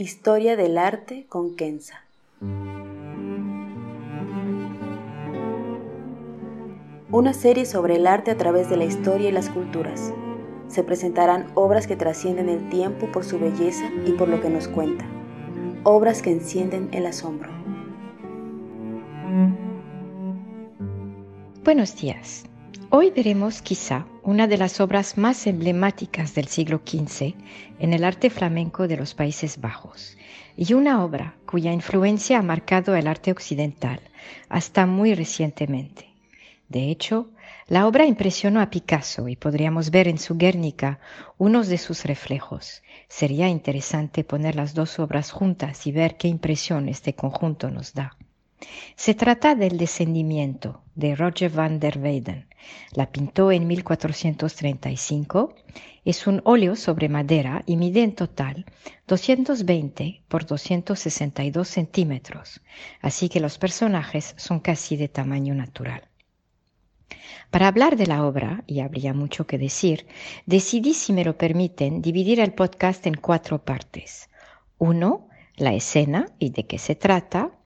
Historia del arte con Kenza. Una serie sobre el arte a través de la historia y las culturas. Se presentarán obras que trascienden el tiempo por su belleza y por lo que nos cuenta. Obras que encienden el asombro. Buenos días. Hoy veremos quizá una de las obras más emblemáticas del siglo XV en el arte flamenco de los Países Bajos y una obra cuya influencia ha marcado el arte occidental hasta muy recientemente. De hecho, la obra impresionó a Picasso y podríamos ver en su Guernica unos de sus reflejos. Sería interesante poner las dos obras juntas y ver qué impresión este conjunto nos da. Se trata del Descendimiento de Roger van der Weyden. La pintó en 1435. Es un óleo sobre madera y mide en total 220 por 262 centímetros, así que los personajes son casi de tamaño natural. Para hablar de la obra, y habría mucho que decir, decidí, si me lo permiten, dividir el podcast en cuatro partes. Uno, la escena y de qué se trata.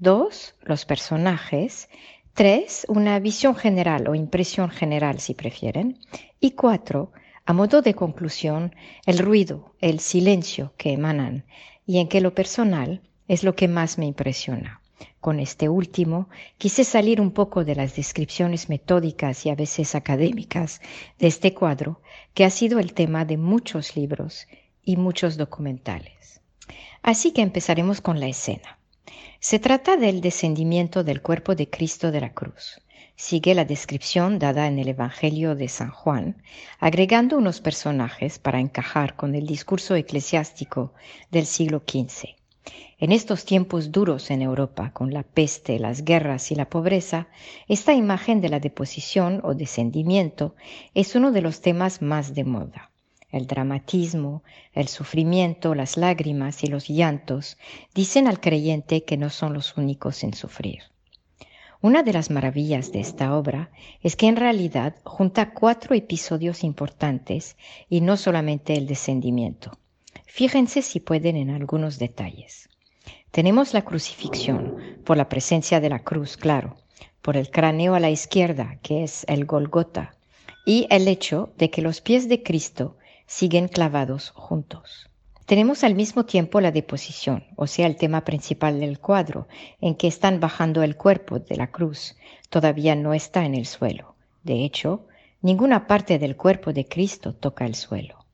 Dos, los personajes. Tres, una visión general o impresión general si prefieren. Y cuatro, a modo de conclusión, el ruido, el silencio que emanan y en que lo personal es lo que más me impresiona. Con este último quise salir un poco de las descripciones metódicas y a veces académicas de este cuadro, que ha sido el tema de muchos libros y muchos documentales. Así que empezaremos con la escena. Se trata del descendimiento del cuerpo de Cristo de la cruz. Sigue la descripción dada en el Evangelio de San Juan, agregando unos personajes para encajar con el discurso eclesiástico del siglo XV. En estos tiempos duros en Europa, con la peste, las guerras y la pobreza, esta imagen de la deposición o descendimiento es uno de los temas más de moda el dramatismo, el sufrimiento, las lágrimas y los llantos dicen al creyente que no son los únicos en sufrir. Una de las maravillas de esta obra es que en realidad junta cuatro episodios importantes y no solamente el descendimiento. Fíjense si pueden en algunos detalles. Tenemos la crucifixión, por la presencia de la cruz, claro, por el cráneo a la izquierda, que es el Golgota, y el hecho de que los pies de Cristo siguen clavados juntos. Tenemos al mismo tiempo la deposición, o sea, el tema principal del cuadro, en que están bajando el cuerpo de la cruz. Todavía no está en el suelo. De hecho, ninguna parte del cuerpo de Cristo toca el suelo.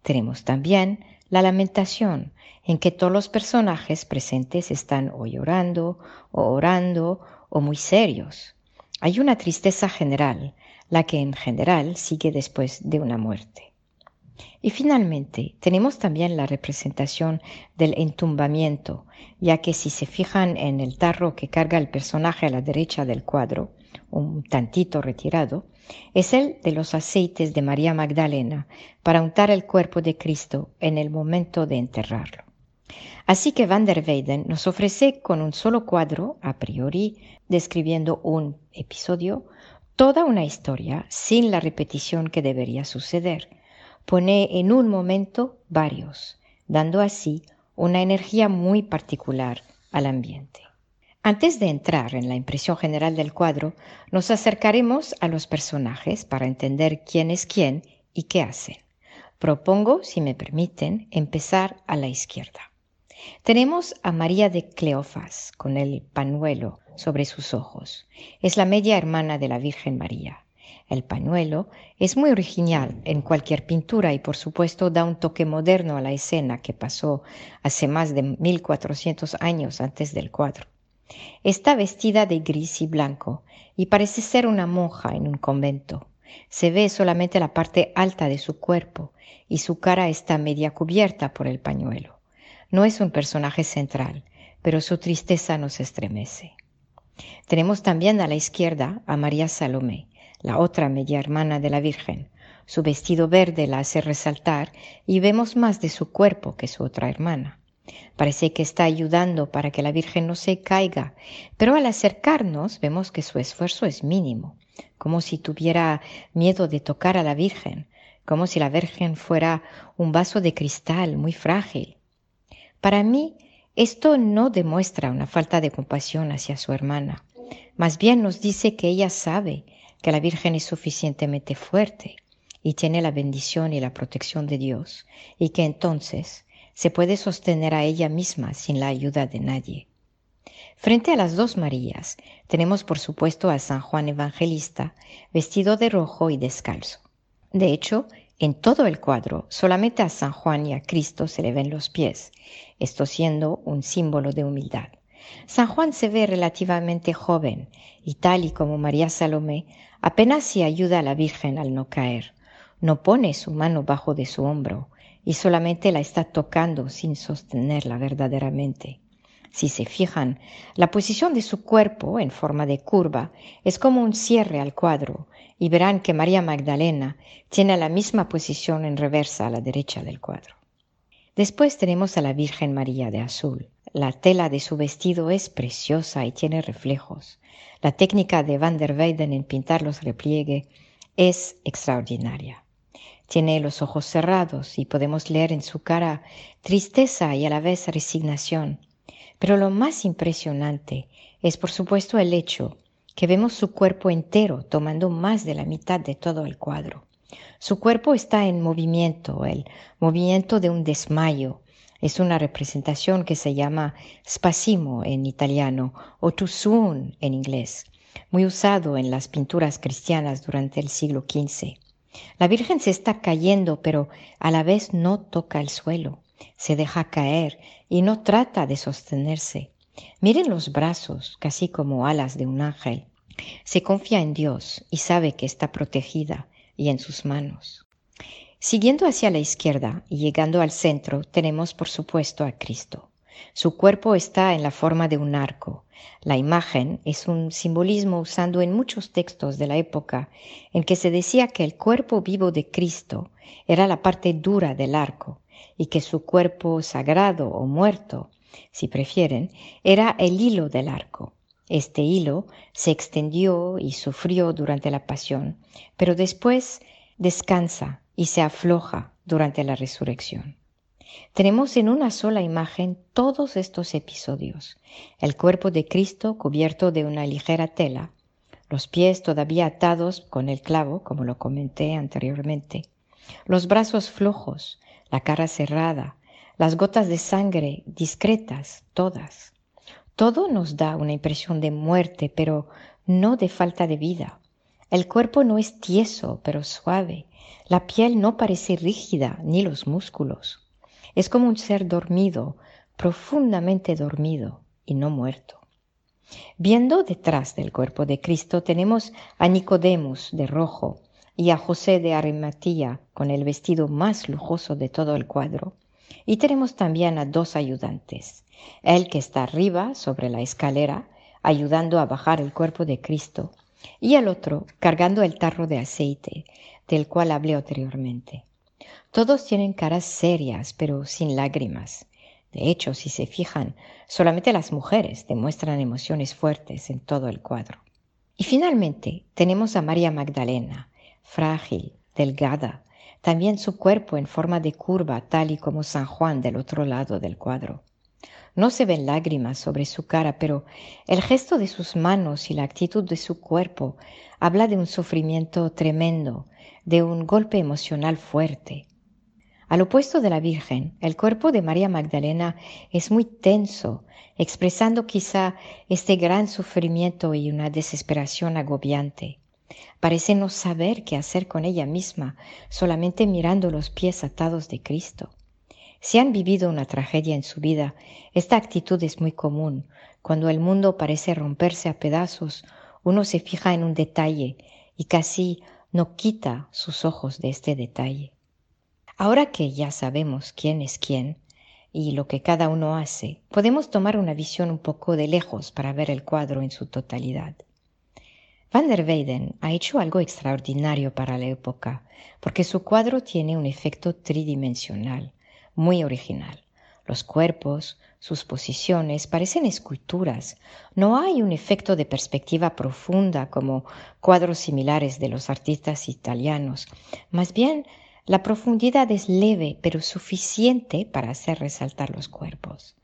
Tenemos también la lamentación, en que todos los personajes presentes están o llorando, o orando, o muy serios. Hay una tristeza general, la que en general sigue después de una muerte. Y finalmente, tenemos también la representación del entumbamiento, ya que si se fijan en el tarro que carga el personaje a la derecha del cuadro, un tantito retirado, es el de los aceites de María Magdalena para untar el cuerpo de Cristo en el momento de enterrarlo. Así que Van der Weyden nos ofrece con un solo cuadro, a priori, describiendo un episodio, toda una historia sin la repetición que debería suceder pone en un momento varios, dando así una energía muy particular al ambiente. Antes de entrar en la impresión general del cuadro, nos acercaremos a los personajes para entender quién es quién y qué hacen. Propongo, si me permiten, empezar a la izquierda. Tenemos a María de Cleofas con el panuelo sobre sus ojos. Es la media hermana de la Virgen María. El pañuelo es muy original en cualquier pintura y por supuesto da un toque moderno a la escena que pasó hace más de 1400 años antes del cuadro. Está vestida de gris y blanco y parece ser una monja en un convento. Se ve solamente la parte alta de su cuerpo y su cara está media cubierta por el pañuelo. No es un personaje central, pero su tristeza nos estremece. Tenemos también a la izquierda a María Salomé, la otra media hermana de la Virgen. Su vestido verde la hace resaltar y vemos más de su cuerpo que su otra hermana. Parece que está ayudando para que la Virgen no se caiga, pero al acercarnos vemos que su esfuerzo es mínimo, como si tuviera miedo de tocar a la Virgen, como si la Virgen fuera un vaso de cristal muy frágil. Para mí, esto no demuestra una falta de compasión hacia su hermana, más bien nos dice que ella sabe que la Virgen es suficientemente fuerte y tiene la bendición y la protección de Dios, y que entonces se puede sostener a ella misma sin la ayuda de nadie. Frente a las dos Marías tenemos por supuesto a San Juan Evangelista vestido de rojo y descalzo. De hecho, en todo el cuadro solamente a San Juan y a Cristo se le ven los pies, esto siendo un símbolo de humildad. San Juan se ve relativamente joven y tal y como María Salomé, apenas se ayuda a la Virgen al no caer. No pone su mano bajo de su hombro y solamente la está tocando sin sostenerla verdaderamente. Si se fijan, la posición de su cuerpo en forma de curva es como un cierre al cuadro y verán que María Magdalena tiene la misma posición en reversa a la derecha del cuadro. Después tenemos a la Virgen María de azul. La tela de su vestido es preciosa y tiene reflejos. La técnica de Van der Weyden en pintar los repliegues es extraordinaria. Tiene los ojos cerrados y podemos leer en su cara tristeza y a la vez resignación. Pero lo más impresionante es por supuesto el hecho que vemos su cuerpo entero tomando más de la mitad de todo el cuadro. Su cuerpo está en movimiento, el movimiento de un desmayo, es una representación que se llama spasimo en italiano o tusun en inglés, muy usado en las pinturas cristianas durante el siglo XV. La Virgen se está cayendo, pero a la vez no toca el suelo, se deja caer y no trata de sostenerse. Miren los brazos, casi como alas de un ángel. Se confía en Dios y sabe que está protegida y en sus manos. Siguiendo hacia la izquierda y llegando al centro tenemos por supuesto a Cristo. Su cuerpo está en la forma de un arco. La imagen es un simbolismo usado en muchos textos de la época en que se decía que el cuerpo vivo de Cristo era la parte dura del arco y que su cuerpo sagrado o muerto, si prefieren, era el hilo del arco. Este hilo se extendió y sufrió durante la pasión, pero después descansa y se afloja durante la resurrección. Tenemos en una sola imagen todos estos episodios. El cuerpo de Cristo cubierto de una ligera tela, los pies todavía atados con el clavo, como lo comenté anteriormente, los brazos flojos, la cara cerrada, las gotas de sangre discretas, todas. Todo nos da una impresión de muerte, pero no de falta de vida. El cuerpo no es tieso, pero suave, la piel no parece rígida, ni los músculos. Es como un ser dormido, profundamente dormido y no muerto. Viendo detrás del cuerpo de Cristo tenemos a Nicodemus de rojo y a José de Arimatía con el vestido más lujoso de todo el cuadro. Y tenemos también a dos ayudantes, el que está arriba sobre la escalera, ayudando a bajar el cuerpo de Cristo, y el otro cargando el tarro de aceite, del cual hablé anteriormente. Todos tienen caras serias, pero sin lágrimas. De hecho, si se fijan, solamente las mujeres demuestran emociones fuertes en todo el cuadro. Y finalmente tenemos a María Magdalena, frágil, delgada, también su cuerpo en forma de curva, tal y como San Juan del otro lado del cuadro. No se ven lágrimas sobre su cara, pero el gesto de sus manos y la actitud de su cuerpo habla de un sufrimiento tremendo, de un golpe emocional fuerte. Al opuesto de la Virgen, el cuerpo de María Magdalena es muy tenso, expresando quizá este gran sufrimiento y una desesperación agobiante. Parece no saber qué hacer con ella misma, solamente mirando los pies atados de Cristo. Si han vivido una tragedia en su vida, esta actitud es muy común. Cuando el mundo parece romperse a pedazos, uno se fija en un detalle y casi no quita sus ojos de este detalle. Ahora que ya sabemos quién es quién y lo que cada uno hace, podemos tomar una visión un poco de lejos para ver el cuadro en su totalidad. Van der Weyden ha hecho algo extraordinario para la época, porque su cuadro tiene un efecto tridimensional, muy original. Los cuerpos, sus posiciones parecen esculturas. No hay un efecto de perspectiva profunda como cuadros similares de los artistas italianos. Más bien, La profundidad es leve pero suficiente para hacer resaltar los cuerpos,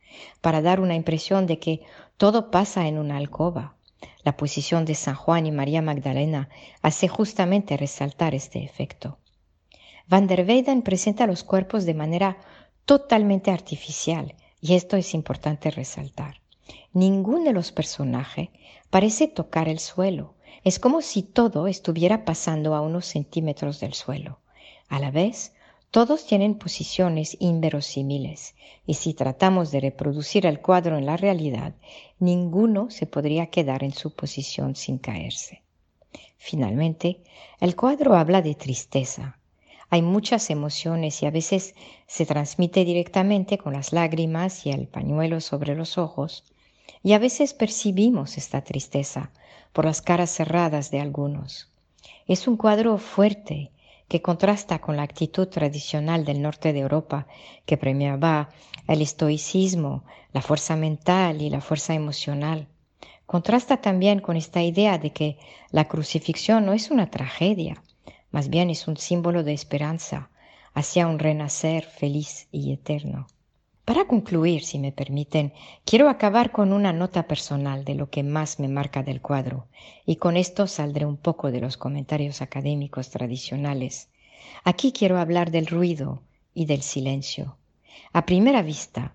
para dar una impresión de que todo pasa en una alcoba. La posición de San Juan y María Magdalena hace justamente resaltar este efecto. Van der Weyden presenta los cuerpos de manera totalmente artificial y esto es importante resaltar. Ninguno de los personajes parece tocar el suelo. Es como si todo estuviera pasando a unos centímetros del suelo. A la vez, todos tienen posiciones inverosímiles y si tratamos de reproducir el cuadro en la realidad, ninguno se podría quedar en su posición sin caerse. Finalmente, el cuadro habla de tristeza. Hay muchas emociones y a veces se transmite directamente con las lágrimas y el pañuelo sobre los ojos, y a veces percibimos esta tristeza por las caras cerradas de algunos. Es un cuadro fuerte que contrasta con la actitud tradicional del norte de Europa, que premiaba el estoicismo, la fuerza mental y la fuerza emocional. Contrasta también con esta idea de que la crucifixión no es una tragedia, más bien es un símbolo de esperanza hacia un renacer feliz y eterno. Para concluir, si me permiten, quiero acabar con una nota personal de lo que más me marca del cuadro, y con esto saldré un poco de los comentarios académicos tradicionales. Aquí quiero hablar del ruido y del silencio. A primera vista,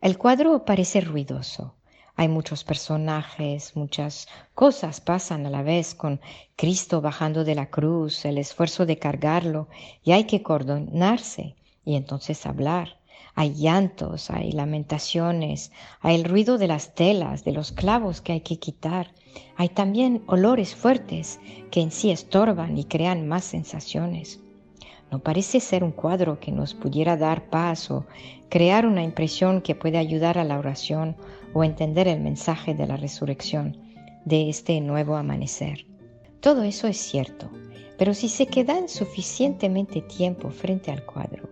el cuadro parece ruidoso. Hay muchos personajes, muchas cosas pasan a la vez con Cristo bajando de la cruz, el esfuerzo de cargarlo, y hay que coordinarse y entonces hablar hay llantos, hay lamentaciones, hay el ruido de las telas, de los clavos que hay que quitar. Hay también olores fuertes que en sí estorban y crean más sensaciones. No parece ser un cuadro que nos pudiera dar paz o crear una impresión que puede ayudar a la oración o entender el mensaje de la resurrección de este nuevo amanecer. Todo eso es cierto, pero si se quedan suficientemente tiempo frente al cuadro,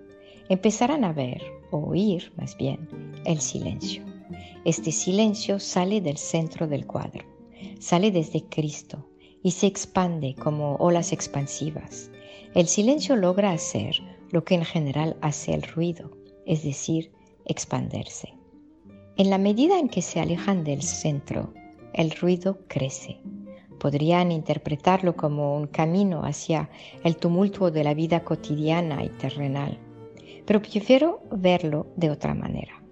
empezarán a ver o oír más bien el silencio. Este silencio sale del centro del cuadro, sale desde Cristo y se expande como olas expansivas. El silencio logra hacer lo que en general hace el ruido, es decir, expanderse. En la medida en que se alejan del centro, el ruido crece. Podrían interpretarlo como un camino hacia el tumulto de la vida cotidiana y terrenal pero prefiero verlo de otra manera.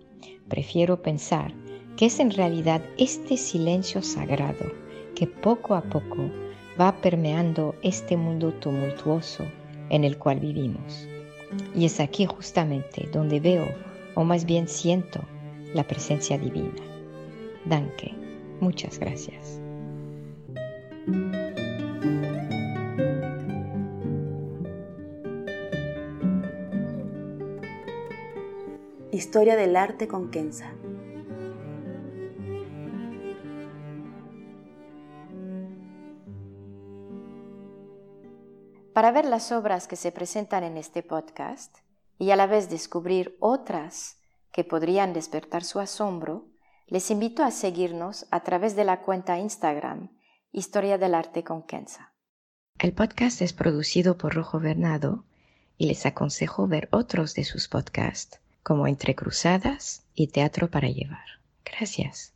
Prefiero pensar que es en realidad este silencio sagrado que poco a poco va permeando este mundo tumultuoso en el cual vivimos. Y es aquí justamente donde veo, o más bien siento, la presencia divina. Danke. Muchas gracias. Historia del arte con Kenza. Para ver las obras que se presentan en este podcast y a la vez descubrir otras que podrían despertar su asombro, les invito a seguirnos a través de la cuenta Instagram Historia del Arte con Kenza. El podcast es producido por Rojo Bernado y les aconsejo ver otros de sus podcasts como Entre Cruzadas y Teatro para Llevar. Gracias.